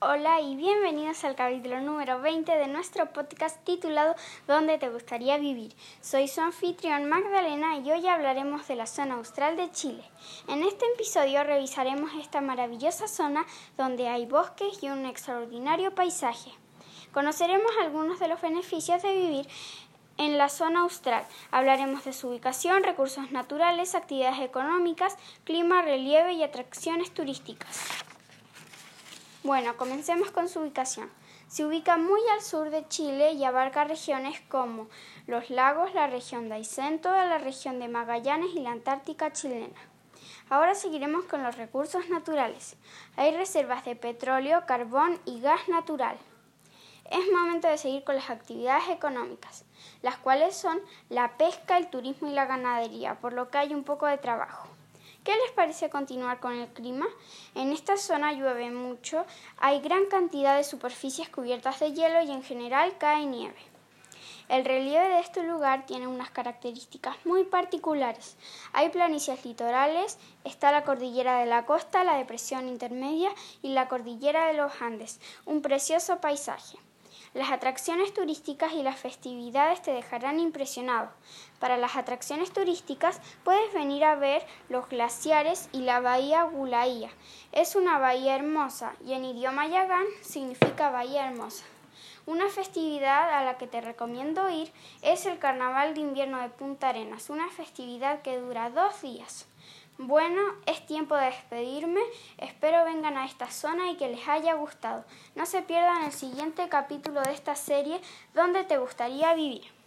Hola y bienvenidos al capítulo número 20 de nuestro podcast titulado ¿Dónde te gustaría vivir? Soy su anfitrión Magdalena y hoy hablaremos de la zona austral de Chile. En este episodio revisaremos esta maravillosa zona donde hay bosques y un extraordinario paisaje. Conoceremos algunos de los beneficios de vivir en la zona austral. Hablaremos de su ubicación, recursos naturales, actividades económicas, clima, relieve y atracciones turísticas. Bueno, comencemos con su ubicación. Se ubica muy al sur de Chile y abarca regiones como los lagos, la región de Aysén, la región de Magallanes y la Antártica chilena. Ahora seguiremos con los recursos naturales. Hay reservas de petróleo, carbón y gas natural. Es momento de seguir con las actividades económicas, las cuales son la pesca, el turismo y la ganadería, por lo que hay un poco de trabajo. ¿Qué les parece continuar con el clima? En esta zona llueve mucho, hay gran cantidad de superficies cubiertas de hielo y en general cae nieve. El relieve de este lugar tiene unas características muy particulares. Hay planicies litorales, está la cordillera de la costa, la depresión intermedia y la cordillera de los Andes, un precioso paisaje. Las atracciones turísticas y las festividades te dejarán impresionado. Para las atracciones turísticas puedes venir a ver los glaciares y la bahía Gulaía. Es una bahía hermosa y en idioma yagán significa bahía hermosa. Una festividad a la que te recomiendo ir es el Carnaval de Invierno de Punta Arenas, una festividad que dura dos días. Bueno, es tiempo de despedirme. Espero vengan a esta zona y que les haya gustado. No se pierdan el siguiente capítulo de esta serie donde te gustaría vivir.